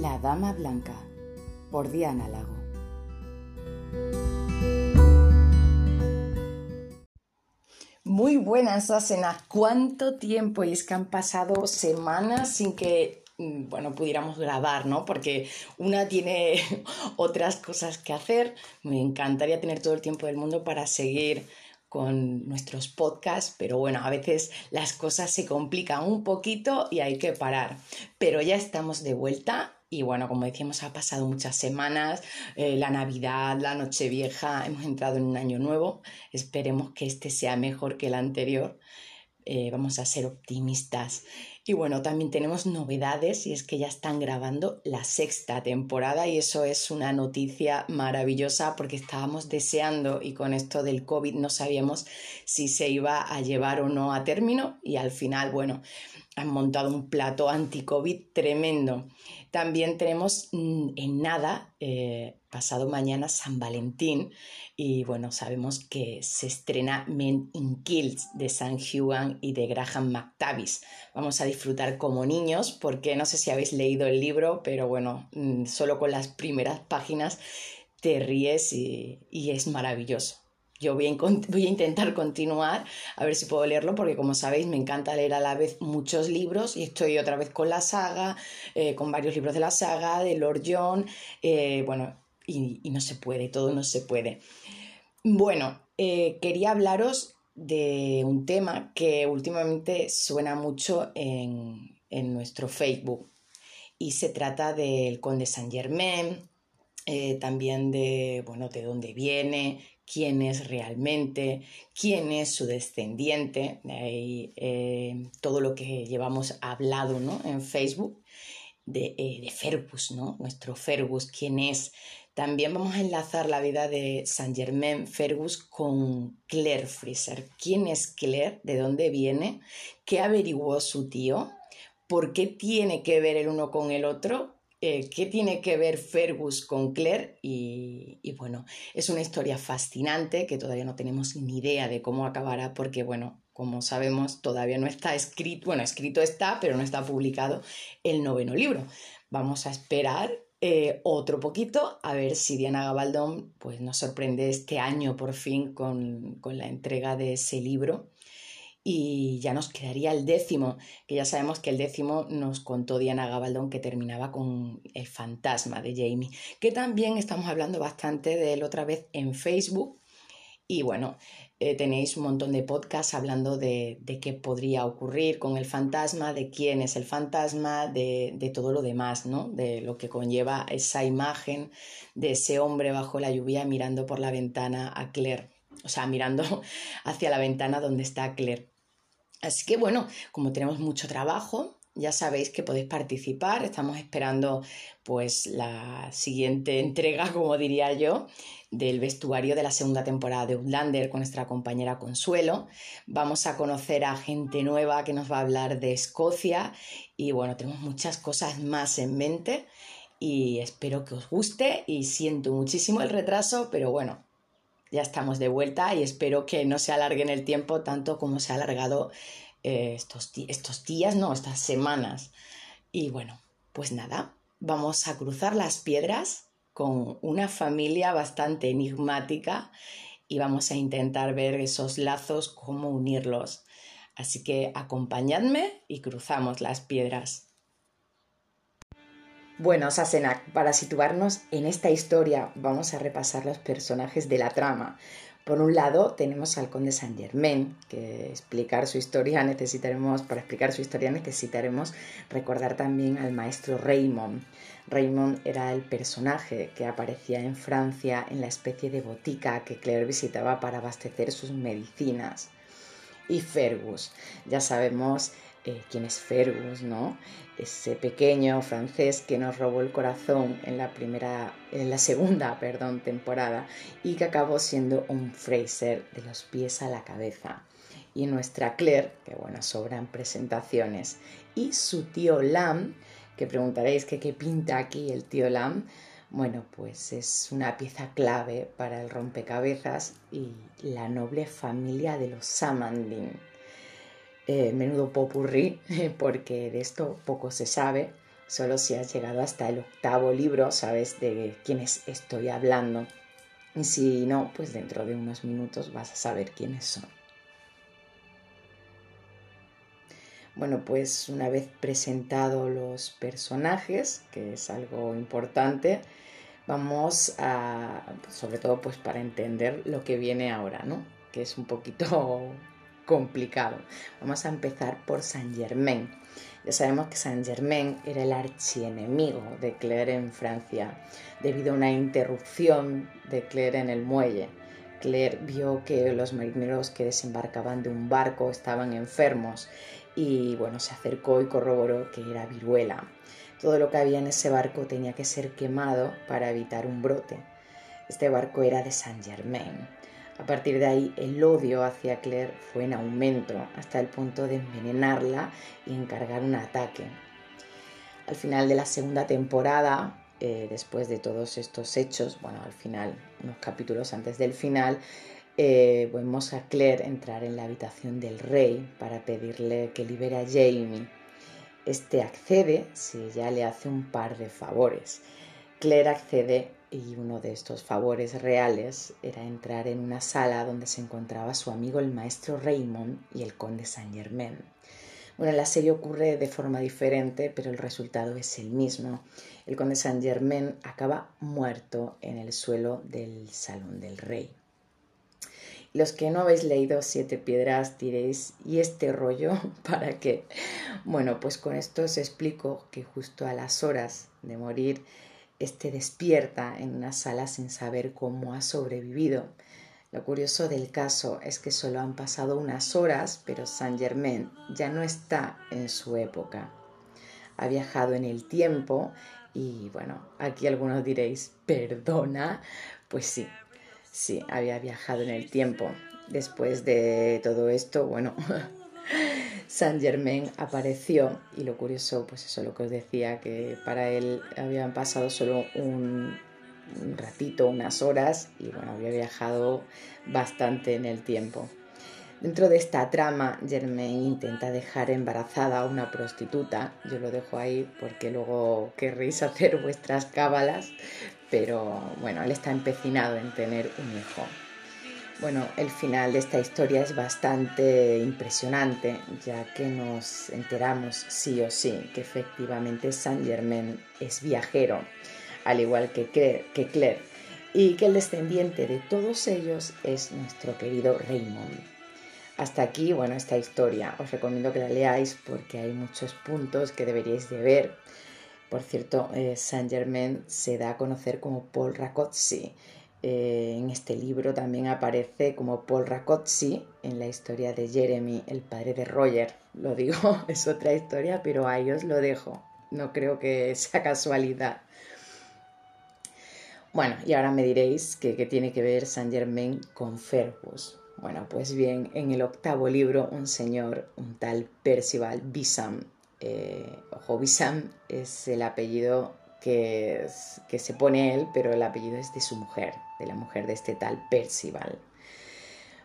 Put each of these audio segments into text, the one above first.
La Dama Blanca, por Diana Lago. Muy buenas, Asenas. ¿Cuánto tiempo? Y es que han pasado semanas sin que mm, bueno, pudiéramos grabar, ¿no? Porque una tiene otras cosas que hacer. Me encantaría tener todo el tiempo del mundo para seguir con nuestros podcasts, pero bueno, a veces las cosas se complican un poquito y hay que parar. Pero ya estamos de vuelta y bueno, como decíamos, ha pasado muchas semanas, eh, la Navidad, la Nochevieja, hemos entrado en un año nuevo, esperemos que este sea mejor que el anterior, eh, vamos a ser optimistas. Y bueno, también tenemos novedades y es que ya están grabando la sexta temporada y eso es una noticia maravillosa porque estábamos deseando y con esto del COVID no sabíamos si se iba a llevar o no a término y al final, bueno, han montado un plato anti-COVID tremendo. También tenemos mm, en nada, eh, pasado mañana, San Valentín. Y bueno, sabemos que se estrena Men in Kills de San Hugan y de Graham McTavish. Vamos a disfrutar como niños porque no sé si habéis leído el libro, pero bueno, mm, solo con las primeras páginas te ríes y es maravilloso yo voy a, intentar continuar a ver si puedo leerlo porque como sabéis me encanta leer a la vez muchos libros y estoy otra vez con la saga, eh, con varios libros de la saga, de Lord John, eh, bueno, y, no se puede, todo no se puede. Bueno, eh, quería hablaros de un tema que últimamente suena mucho en, en nuestro Facebook y se trata del conde Saint Germain, también de, bueno, de dónde viene, quién es realmente, quién es su descendiente, eh, todo lo que llevamos hablado ¿no? en Facebook de, eh, de, Fergus, ¿no? nuestro Fergus, quién es. También vamos a enlazar la vida de Saint Germain Fergus con Claire Fraser. ¿Quién es Claire? ¿De dónde viene? ¿Qué averiguó su tío? ¿Por qué tiene que ver el uno con el otro? Eh, qué tiene que ver Fergus con Claire y, bueno, es una historia fascinante que todavía no tenemos ni idea de cómo acabará porque bueno, como sabemos todavía no está escrito, bueno, escrito está, pero no está publicado el noveno libro. Vamos a esperar eh, otro poquito a ver si Diana Gabaldón pues, nos sorprende este año por fin con, con la entrega de ese libro y ya nos quedaría el décimo, que ya sabemos que el décimo nos contó Diana Gabaldón que terminaba con el fantasma de Jamie, que también estamos hablando bastante de él otra vez en Facebook. Y bueno, eh, tenéis un montón de podcasts hablando de, de, qué podría ocurrir con el fantasma, de quién es el fantasma, de, de, todo lo demás, ¿no? De lo que conlleva esa imagen de ese hombre bajo la lluvia mirando por la ventana a Claire, o sea, mirando hacia la ventana donde está Claire. Así que bueno, como tenemos mucho trabajo, ya sabéis que podéis participar. Estamos esperando pues la siguiente entrega, como diría yo, del vestuario de la segunda temporada de Outlander con nuestra compañera Consuelo. Vamos a conocer a gente nueva que nos va a hablar de Escocia y bueno, tenemos muchas cosas más en mente y espero que os guste y siento muchísimo el retraso, pero bueno, ya estamos de vuelta y espero que no se alargue el tiempo tanto como se ha alargado eh, estos, estos días, no, estas semanas. Y bueno, pues nada, vamos a cruzar las piedras con una familia bastante enigmática y vamos a intentar ver esos lazos, cómo unirlos. Así que acompañadme y cruzamos las piedras. Bueno, Sasenak, para situarnos en esta historia vamos a repasar los personajes de la trama. Por un lado tenemos al conde Saint Germain, que explicar su historia necesitaremos, para explicar su historia necesitaremos recordar también al maestro Raymond. Raymond era el personaje que aparecía en Francia en la especie de botica que Claire visitaba para abastecer sus medicinas. Y Fergus, ya sabemos eh, quién es Fergus, ¿no? Ese pequeño francés que nos robó el corazón en la primera, en la segunda, perdón, temporada y que acabó siendo un Fraser de los pies a la cabeza. Y nuestra Claire, que bueno, sobran presentaciones, y su tío Lam, que preguntaréis que qué pinta aquí el tío Lam, bueno, pues es una pieza clave para el rompecabezas y la noble familia de los Samandin. Eh, menudo popurrí, porque de esto poco se sabe. Solo si has llegado hasta el octavo libro sabes de quiénes estoy hablando. Y si no, pues dentro de unos minutos vas a saber quiénes son. Bueno, pues una vez presentados los personajes, que es algo importante, vamos a, sobre todo pues para entender lo que viene ahora, ¿no? Que es un poquito complicado. Vamos a empezar por Saint Germain. Ya sabemos que Saint Germain era el archienemigo de Claire en Francia, debido a una interrupción de Claire en el muelle. Claire vio que los marineros que desembarcaban de un barco estaban enfermos y bueno, se acercó y corroboró que era viruela. Todo lo que había en ese barco tenía que ser quemado para evitar un brote. Este barco era de Saint Germain. A partir de ahí el odio hacia Claire fue en aumento hasta el punto de envenenarla y encargar un ataque. Al final de la segunda temporada, eh, después de todos estos hechos, bueno, al final, unos capítulos antes del final, eh, vemos a Claire entrar en la habitación del rey para pedirle que libere a Jamie. Este accede si ella le hace un par de favores. Claire accede y uno de estos favores reales era entrar en una sala donde se encontraba su amigo el maestro Raymond y el conde Saint Germain. Bueno, la serie ocurre de forma diferente, pero el resultado es el mismo. El conde Saint Germain acaba muerto en el suelo del salón del rey. Los que no habéis leído Siete Piedras diréis, ¿y este rollo para qué? Bueno, pues con esto os explico que justo a las horas de morir, este despierta en una sala sin saber cómo ha sobrevivido. Lo curioso del caso es que solo han pasado unas horas, pero Saint Germain ya no está en su época. Ha viajado en el tiempo y bueno, aquí algunos diréis, perdona, pues sí, Sí, había viajado en el tiempo. Después de todo esto, bueno, Saint Germain apareció y lo curioso, pues eso lo que os decía, que para él habían pasado solo un, ratito, unas horas y bueno, había viajado bastante en el tiempo. Dentro de esta trama, Germain intenta dejar embarazada a una prostituta. Yo lo dejo ahí porque luego querréis hacer vuestras cábalas, pero bueno, él está empecinado en tener un hijo. Bueno, el final de esta historia es bastante impresionante, ya que nos enteramos sí o sí que efectivamente Saint Germain es viajero, al igual que Claire, que Claire, y que el descendiente de todos ellos es nuestro querido Raymond. Hasta aquí, bueno, esta historia. Os recomiendo que la leáis porque hay muchos puntos que deberíais de ver por cierto, eh, Saint Germain se da a conocer como Paul Racozzi. Eh, en este libro también aparece como Paul Racozzi en la historia de Jeremy, el padre de Roger. Lo digo, es otra historia, pero ahí os lo dejo. No creo que sea casualidad. Bueno, y ahora me diréis que, tiene que ver Saint Germain con Fergus. Bueno, pues bien, en el octavo libro, un señor, un tal Percival Bissam, eh, ojo, es el apellido que, se pone él, pero el apellido es de su mujer, de la mujer de este tal Percival.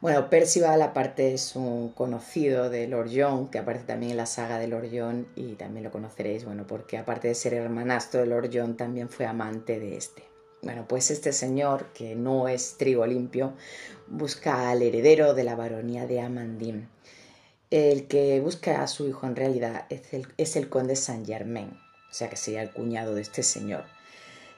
Bueno, Percival aparte es un conocido de Lord que aparece también en la saga de Lord y también lo conoceréis, bueno, porque aparte de ser hermanastro de Lord también fue amante de este. Bueno, pues este señor, que no es trigo limpio, busca al heredero de la baronía de Amandine el que busca a su hijo en realidad es el, conde Saint Germain, o sea que sería el cuñado de este señor.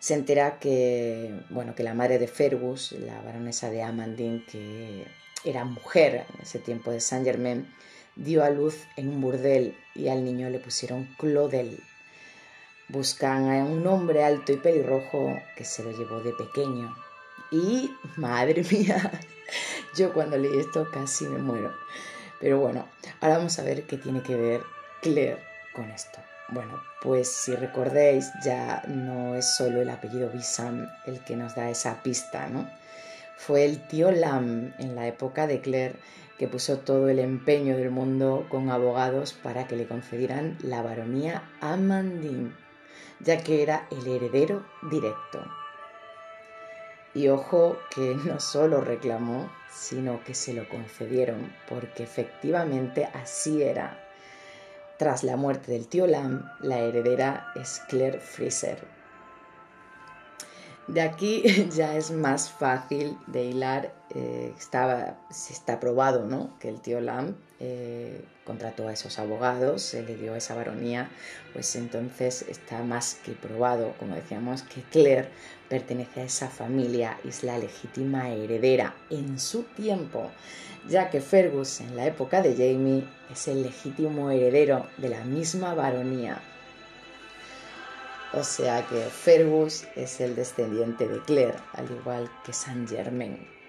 Se entera que, bueno, que la madre de Fergus, la baronesa de Amandine, que era mujer en ese tiempo de Saint Germain, dio a luz en un burdel y al niño le pusieron Claudel. Buscan a un hombre alto y pelirrojo que se lo llevó de pequeño. Y, madre mía, yo cuando leí esto casi me muero. Pero bueno, ahora vamos a ver qué tiene que ver Claire con esto. Bueno, pues si recordéis, ya no es solo el apellido Bissam el que nos da esa pista, ¿no? Fue el tío Lam en la época de Claire que puso todo el empeño del mundo con abogados para que le concedieran la baronía Amandine, ya que era el heredero directo. Y ojo que no solo reclamó, sino que se lo concedieron, porque efectivamente así era. Tras la muerte del tío Lam, la heredera es Claire Fraser. De aquí ya es más fácil de hilar, eh, estaba, está probado ¿no? que el tío Lam eh, contrató a esos abogados, se le dio esa baronía, pues entonces está más que probado, como decíamos, que Claire pertenece a esa familia y es la legítima heredera en su tiempo, ya que Fergus en la época de Jamie es el legítimo heredero de la misma baronía. O sea que Fergus es el descendiente de Claire, al igual que Saint Germain.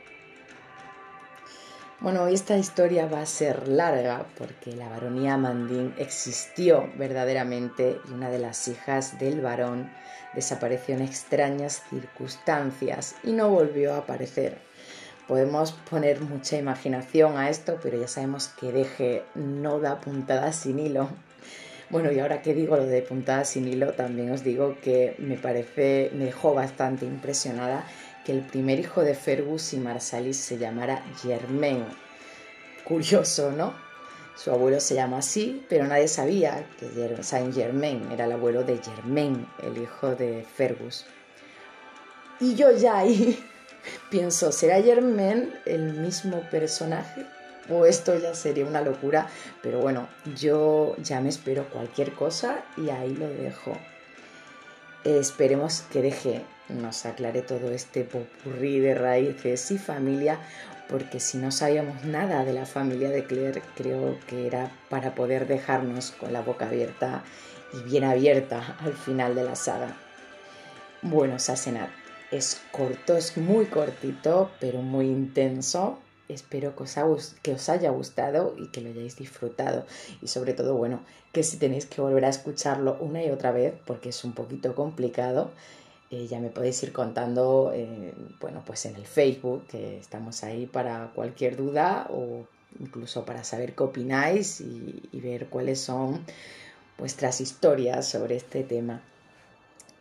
Bueno, esta historia va a ser larga porque la baronía Mandín existió verdaderamente y una de las hijas del varón desapareció en extrañas circunstancias y no volvió a aparecer. Podemos poner mucha imaginación a esto, pero ya sabemos que deje no da puntadas sin hilo. Bueno, y ahora que digo lo de puntadas sin hilo, también os digo que me parece, me dejó bastante impresionada que el primer hijo de Fergus y Marsalis se llamara Germain. Curioso, ¿no? Su abuelo se llama así, pero nadie sabía que Saint Germain era el abuelo de Germain, el hijo de Fergus. Y yo ya ahí pienso, ¿será Germain el mismo personaje? O esto ya sería una locura, pero bueno, yo ya me espero cualquier cosa y ahí lo dejo. Esperemos que deje nos aclare todo este popurrí de raíces y familia, porque si no sabíamos nada de la familia de Claire, creo que era para poder dejarnos con la boca abierta y bien abierta al final de la saga. Bueno, Sasenar, es corto, es muy cortito, pero muy intenso. Espero que os, haya gustado y que lo hayáis disfrutado. Y sobre todo, bueno, que si tenéis que volver a escucharlo una y otra vez, porque es un poquito complicado, eh, ya me podéis ir contando, eh, bueno, pues en el Facebook, que estamos ahí para cualquier duda o incluso para saber qué opináis y ver cuáles son vuestras historias sobre este tema.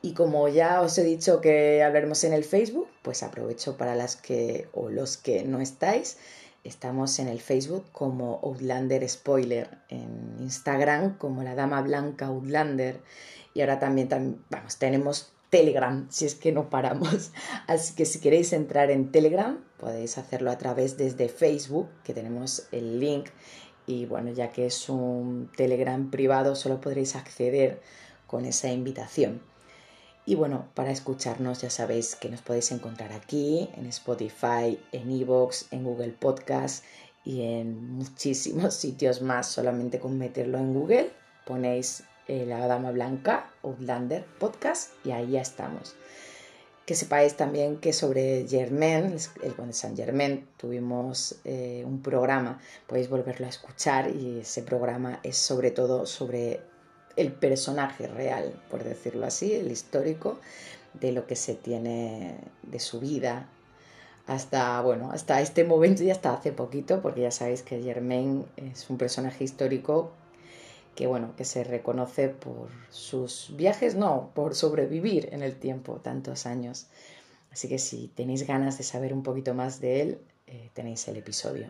Y como ya os he dicho que hablaremos en el Facebook, pues aprovecho para las que o los que no estáis. Estamos en el Facebook como Outlander Spoiler, en Instagram como la Dama Blanca Outlander y ahora también, vamos, tenemos Telegram, si es que no paramos. Así que si queréis entrar en Telegram, podéis hacerlo a través desde Facebook, que tenemos el link. Y bueno, ya que es un Telegram privado, solo podréis acceder con esa invitación. Y bueno, para escucharnos ya sabéis que nos podéis encontrar aquí, en Spotify, en Evox, en Google Podcast y en muchísimos sitios más. Solamente con meterlo en Google ponéis eh, La Dama Blanca, Outlander Podcast, y ahí ya estamos. Que sepáis también que sobre Germain, el conde San Germain, tuvimos eh, un programa, podéis volverlo a escuchar y ese programa es sobre todo sobre el personaje real, por decirlo así, el histórico, de lo que se tiene de su vida hasta, bueno, hasta este momento y hasta hace poquito, porque ya sabéis que Germain es un personaje histórico que bueno, que se reconoce por sus viajes, no, por sobrevivir en el tiempo tantos años. Así que si tenéis ganas de saber un poquito más de él, eh, tenéis el episodio.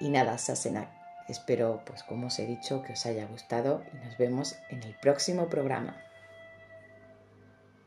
Y nada, Sasenak, espero, pues como os he dicho, que os haya gustado y nos vemos en el próximo programa.